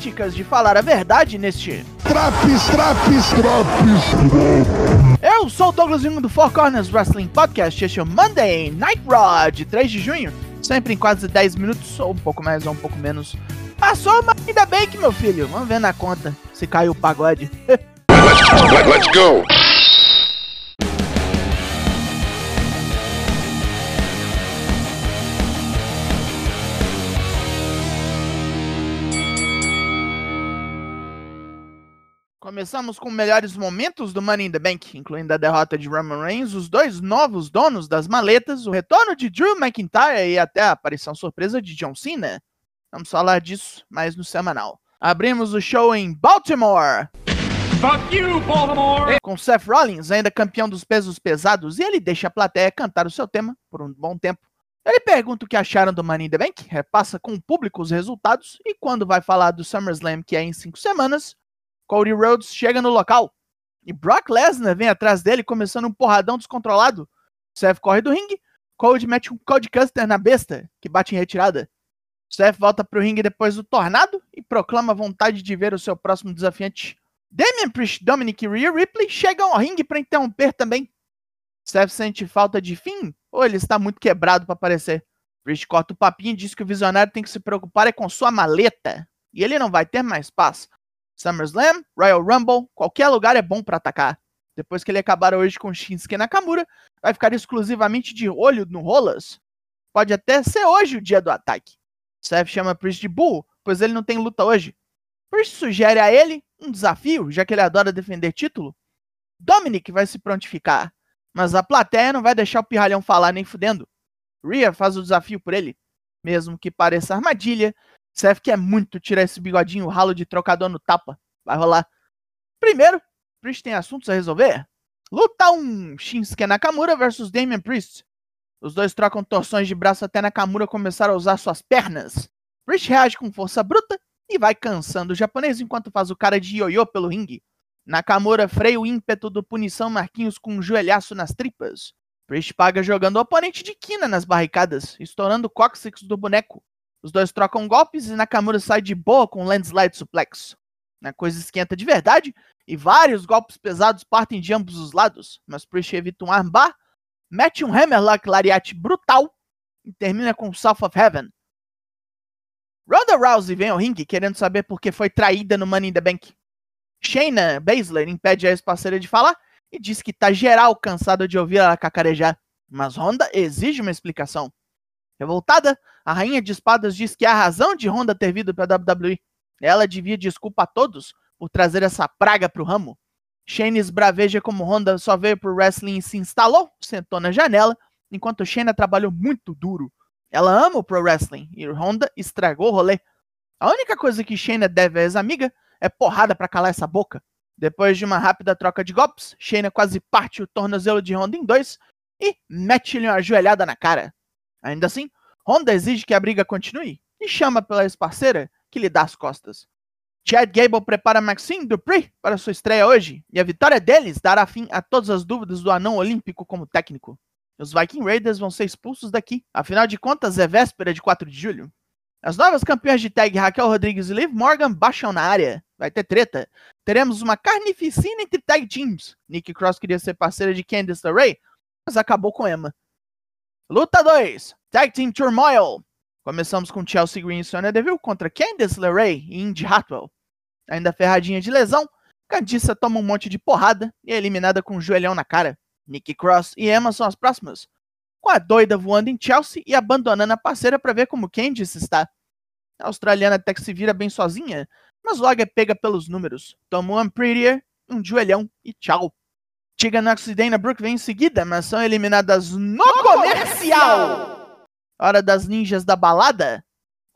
práticas de falar a verdade neste. Traps, traps, traps. Eu sou o Douglas do Four Corners Wrestling Podcast. Este é o Monday Night Raw de 3 de junho. Sempre em quase 10 minutos, ou um pouco mais ou um pouco menos. Passou, mas ainda bem que, meu filho. Vamos ver na conta se caiu o pagode. Let, let's go. Começamos com melhores momentos do Money in the Bank, incluindo a derrota de Roman Reigns, os dois novos donos das maletas, o retorno de Drew McIntyre e até a aparição surpresa de John Cena. Vamos falar disso mais no semanal. Abrimos o show em Baltimore. Fuck you, Baltimore! Com Seth Rollins, ainda campeão dos pesos pesados, e ele deixa a plateia cantar o seu tema por um bom tempo. Ele pergunta o que acharam do Money in the Bank, repassa com o público os resultados, e quando vai falar do SummerSlam, que é em cinco semanas, Cody Rhodes chega no local e Brock Lesnar vem atrás dele, começando um porradão descontrolado. Seth corre do ringue, Cody mete um Cody Custer na besta, que bate em retirada. Seth volta pro ringue depois do tornado e proclama vontade de ver o seu próximo desafiante. Damian Priest, Dominic e Rhea Ripley chegam ao ringue para interromper também. Seth sente falta de fim ou ele está muito quebrado para aparecer. Priest corta o papinho e diz que o visionário tem que se preocupar é com sua maleta. E ele não vai ter mais paz. SummerSlam, Royal Rumble, qualquer lugar é bom para atacar. Depois que ele acabar hoje com Shinsuke Nakamura, vai ficar exclusivamente de olho no Rolas. Pode até ser hoje o dia do ataque. Seth chama Priest de burro, pois ele não tem luta hoje. Priest sugere a ele um desafio, já que ele adora defender título. Dominic vai se prontificar, mas a plateia não vai deixar o pirralhão falar nem fudendo. Rhea faz o desafio por ele. Mesmo que pareça armadilha, Seth quer muito tirar esse bigodinho ralo de trocador no tapa. Vai rolar. Primeiro, Priest tem assuntos a resolver. Luta 1: Shinsuke Nakamura versus Damian Priest. Os dois trocam torções de braço até Nakamura começar a usar suas pernas. Priest reage com força bruta e vai cansando o japonês enquanto faz o cara de ioiô pelo ringue. Nakamura freia o ímpeto do punição Marquinhos com um joelhaço nas tripas. Priest paga jogando o oponente de quina nas barricadas, estourando o cóccix do boneco. Os dois trocam golpes e Nakamura sai de boa com landslide suplex. A coisa esquenta de verdade e vários golpes pesados partem de ambos os lados, mas Priest evita um armbar, mete um hammerlock lariat brutal e termina com South of Heaven. Ronda Rousey vem ao ringue querendo saber por que foi traída no Money in the Bank. Shayna Baszler impede a ex-parceira de falar e diz que tá geral cansada de ouvir ela cacarejar, mas Ronda exige uma explicação. Revoltada, a rainha de espadas diz que a razão de Honda ter vindo para a WWE. Ela devia desculpa a todos por trazer essa praga para o ramo. Shane esbraveja como Honda só veio pro wrestling e se instalou, sentou na janela, enquanto Shayna trabalhou muito duro. Ela ama o pro wrestling e Honda estragou o rolê. A única coisa que Shayna deve à ex-amiga é porrada para calar essa boca. Depois de uma rápida troca de golpes, Shayna quase parte o tornozelo de Honda em dois e mete-lhe uma joelhada na cara. Ainda assim, Honda exige que a briga continue e chama pela ex-parceira que lhe dá as costas. Chad Gable prepara Maxine Dupree para sua estreia hoje, e a vitória deles dará fim a todas as dúvidas do anão olímpico como técnico. Os Viking Raiders vão ser expulsos daqui, afinal de contas é véspera de 4 de julho. As novas campeãs de tag Raquel Rodrigues e Liv Morgan baixam na área. Vai ter treta. Teremos uma carnificina entre tag teams. Nick Cross queria ser parceira de Candice LeRae, mas acabou com Emma. Luta 2: Tag Team Turmoil. Começamos com Chelsea Green e Sonya Deville contra Candice LeRae e Indy Hartwell. Ainda ferradinha de lesão, Candice toma um monte de porrada e é eliminada com um joelhão na cara. Nikki Cross e Emma são as próximas. Com a doida voando em Chelsea e abandonando a parceira para ver como Candice está. A australiana até que se vira bem sozinha, mas logo é pega pelos números. Toma um Unprettier, um joelhão e tchau. Tegan Nox e Dana Brooke vêm em seguida, mas são eliminadas no, comercial! Hora das ninjas da balada.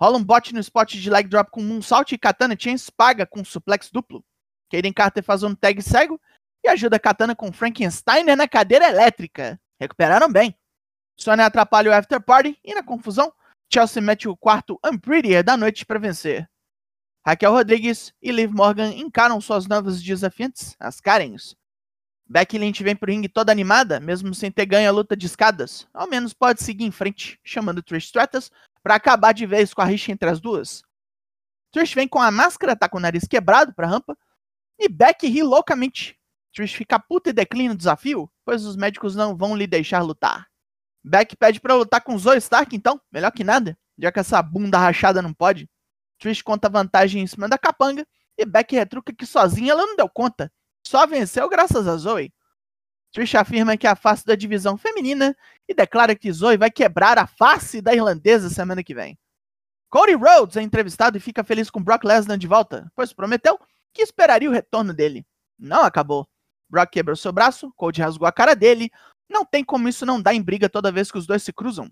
Rola um bot no spot de leg drop com moonsault e Katana Chance paga com suplex duplo. Kaden Carter faz um tag cego e ajuda Katana com Frankenstein na cadeira elétrica. Recuperaram bem. Sonya atrapalha o after party e na confusão, Chelsea mete o quarto Unprettier da noite para vencer. Raquel Rodrigues e Liv Morgan encaram suas novas desafiantes, as Karens. Becky Lynch vem pro ringue toda animada, mesmo sem ter ganho a luta de escadas. Ao menos pode seguir em frente, chamando Trish Stratus para acabar de vez com a rixa entre as duas. Trish vem com a máscara, tá com o nariz quebrado pra rampa. E Beck ri loucamente. Trish fica puta e declina o desafio, pois os médicos não vão lhe deixar lutar. Beck pede pra lutar com Zoe Stark, então, melhor que nada, já que essa bunda rachada não pode. Trish conta vantagem em cima da capanga e Beck retruca que sozinha ela não deu conta. Só venceu graças a Zoe. Trish afirma que é a face da divisão feminina e declara que Zoe vai quebrar a face da irlandesa semana que vem. Cody Rhodes é entrevistado e fica feliz com Brock Lesnar de volta, pois prometeu que esperaria o retorno dele. Não acabou. Brock quebrou seu braço, Cody rasgou a cara dele. Não tem como isso não dar em briga toda vez que os dois se cruzam.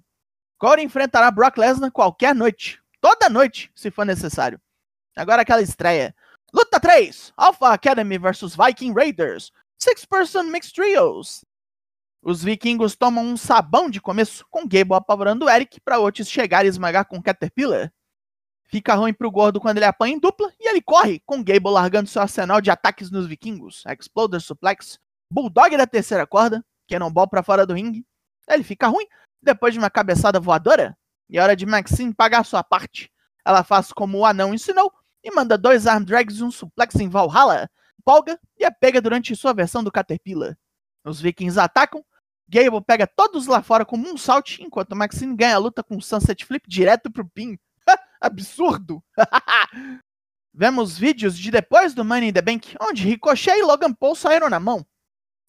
Cody enfrentará Brock Lesnar qualquer noite. Toda noite, se for necessário. Agora aquela estreia. Luta 3: Alpha Academy vs Viking Raiders. Six Person Mixed Trios. Os vikingos tomam um sabão de começo, com Gable apavorando Eric para Otis chegar e esmagar com Caterpillar. Fica ruim pro gordo quando ele apanha em dupla e ele corre, com Gable largando seu arsenal de ataques nos vikingos. Exploder Suplex, Bulldog da terceira corda, Cannonball para fora do ringue. Ele fica ruim depois de uma cabeçada voadora. E é hora de Maxine pagar sua parte. Ela faz como o anão ensinou e manda dois arm drags e um suplex em Valhalla. Polga e é pega durante sua versão do Caterpillar. Os vikings atacam, Gable pega todos lá fora com um salt, enquanto Maxine ganha a luta com Sunset Flip direto pro pin. Absurdo! Vemos vídeos de depois do Money in the Bank, onde Ricochet e Logan Paul saíram na mão.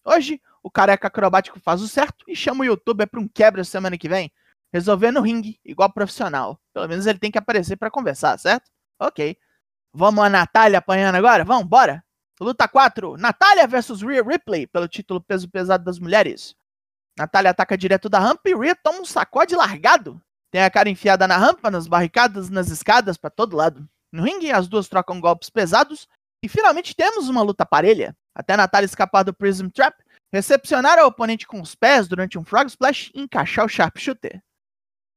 Hoje, o careca acrobático faz o certo e chama o youtuber para um quebra semana que vem, resolver no ringue, igual profissional. Pelo menos ele tem que aparecer para conversar, certo? Ok. Vamos a Natália apanhando agora? Vamos, bora! Luta 4, Natália versus Rhea Ripley, pelo título peso pesado das mulheres. Natália ataca direto da rampa e Rhea toma um sacode largado. Tem a cara enfiada na rampa, nas barricadas, nas escadas, para todo lado. No ringue, as duas trocam golpes pesados e finalmente temos uma luta parelha. Até Natália escapar do Prism Trap, recepcionar a oponente com os pés durante um Frog Splash e encaixar o Sharpshooter.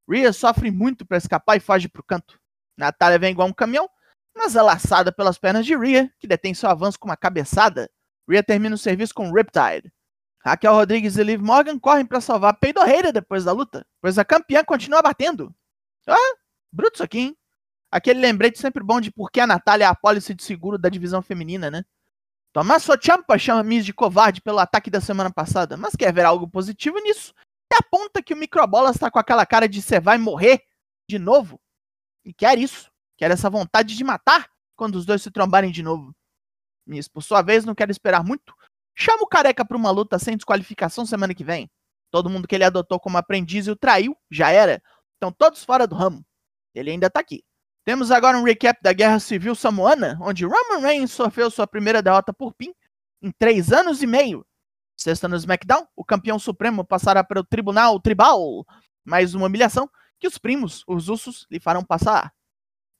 Rhea sofre muito para escapar e foge pro canto. Natália vem igual um caminhão, mas é laçada pelas pernas de Rhea, que detém seu avanço com uma cabeçada. Rhea termina o serviço com Riptide. Raquel Rodrigues e Liv Morgan correm para salvar a peidorreira depois da luta, pois a campeã continua batendo. Ah, bruto isso aqui, hein? Aquele lembrete sempre bom de por que a Natália é a pólice de seguro da divisão feminina, né? Tommaso Ciampa chama Miz de covarde pelo ataque da semana passada, mas quer ver algo positivo nisso. E aponta que o Microbola está com aquela cara de você vai morrer de novo. E quer isso. Quer essa vontade de matar quando os dois se trombarem de novo. Miz, por sua vez, não quer esperar muito Chama o careca para uma luta sem desqualificação semana que vem. Todo mundo que ele adotou como aprendiz e o traiu, já era. Estão todos fora do ramo. Ele ainda tá aqui. Temos agora um recap da Guerra Civil Samoana, onde Roman Reigns sofreu sua primeira derrota por PIN em três anos e meio. Sexta no SmackDown, o campeão supremo passará para o Tribunal Tribal. Mais uma humilhação que os primos, os Usos, lhe farão passar.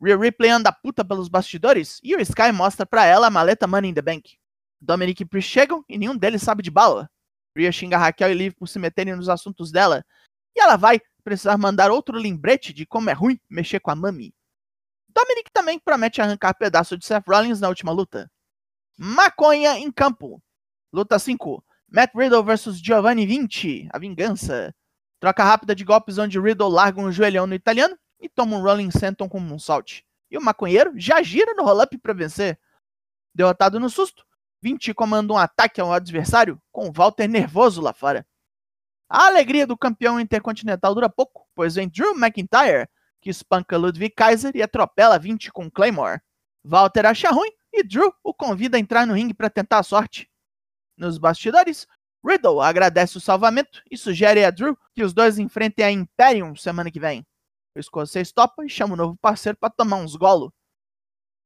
Rhea Ripley anda puta pelos bastidores e o Sky mostra para ela a maleta Money in the Bank. Dominic e Priest chegam e nenhum deles sabe de bala. Rhea xinga Raquel e Liv por se meterem nos assuntos dela. E ela vai precisar mandar outro lembrete de como é ruim mexer com a Mami. Dominic também promete arrancar pedaço de Seth Rollins na última luta. Maconha em campo. Luta 5. Matt Riddle vs Giovanni Vinci. A vingança. Troca rápida de golpes onde Riddle larga um joelhão no italiano e toma um Rolling Senton com um salt. E o maconheiro já gira no roll-up para vencer. Derrotado no susto, 20 comanda um ataque ao adversário, com Walter nervoso lá fora. A alegria do campeão intercontinental dura pouco, pois vem Drew McIntyre, que espanca Ludwig Kaiser e atropela 20 com Claymore. Walter acha ruim e Drew o convida a entrar no ringue para tentar a sorte. Nos bastidores, Riddle agradece o salvamento e sugere a Drew que os dois enfrentem a Imperium semana que vem. O escocês topa e chama o novo parceiro para tomar uns golo.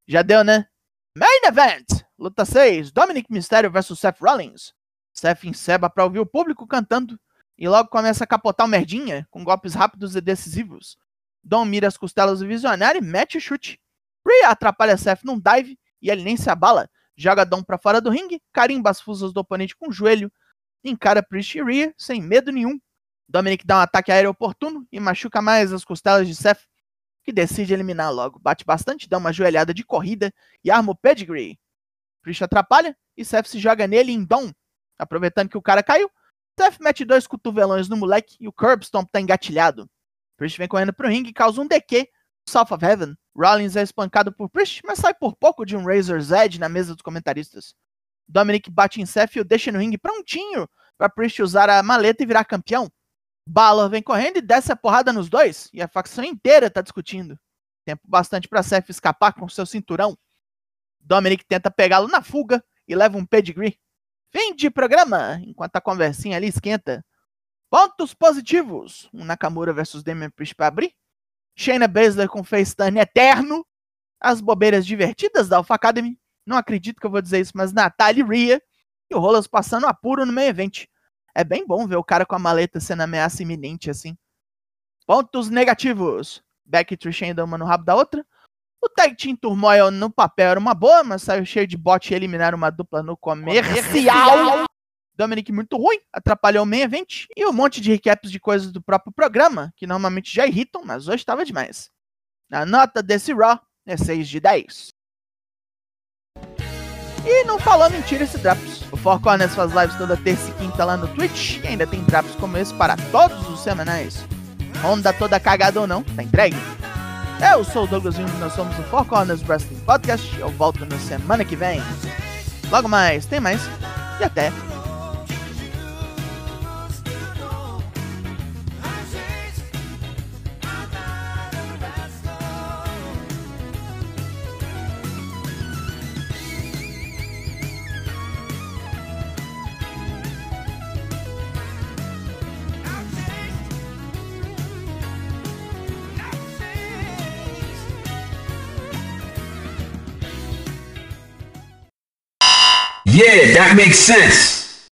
Já deu, né? Main Event! Luta 6, Dominic Mysterio vs Seth Rollins. Seth enceba para ouvir o público cantando e logo começa a capotar o merdinha com golpes rápidos e decisivos. Dom mira as costelas do visionário e mete o chute. Rhea atrapalha Seth num dive e ele nem se abala. Joga Dom para fora do ringue, carimba as fusas do oponente com o joelho, encara Priest e Rhea sem medo nenhum. Dominic dá um ataque aéreo oportuno e machuca mais as costelas de Seth, que decide eliminar logo. Bate bastante, dá uma joelhada de corrida e arma o pedigree. Priest atrapalha e Seth se joga nele em Dom. Aproveitando que o cara caiu, Seth mete dois cotovelões no moleque e o Curb Stomp tá engatilhado. Priest vem correndo pro ringue e causa um DQ, South of Heaven. Rollins é espancado por Priest, mas sai por pouco de um Razor's Edge na mesa dos comentaristas. Dominic bate em Seth e o deixa no ringue prontinho para Priest usar a maleta e virar campeão. Balor vem correndo e desce a porrada nos dois, e a facção inteira tá discutindo. Tempo bastante para Seth escapar com seu cinturão. Dominic tenta pegá-lo na fuga e leva um pedigree. Fim de programa, enquanto a conversinha ali esquenta. Pontos positivos. Um Nakamura versus Damian Priest para abrir. Shayna Baszler com FaceTime eterno. As bobeiras divertidas da Alpha Academy. Não acredito que eu vou dizer isso, mas Natalie Rhea. E o Rolas passando apuro no meio evento. É bem bom ver o cara com a maleta sendo ameaça iminente assim. Pontos negativos. Becky e Trish ainda uma no rabo da outra. O Tag Team Turmoil no papel era uma boa, mas saiu cheio de bot e eliminaram uma dupla no comercial. Dominic muito ruim, atrapalhou o main event e um monte de recaps de coisas do próprio programa, que normalmente já irritam, mas hoje estava demais. A nota desse Raw é 6 de 10. E não falou mentira esse Drops. O Four Corners faz lives toda terça e quinta lá no Twitch e ainda tem Drops como esse para todos os semanais. Onda toda cagada ou não, tá entregue. Eu sou o Douglas Jung, nós somos o Four Corners Wrestling Podcast. Eu volto na semana que vem. Logo mais, tem mais. E até. That makes sense.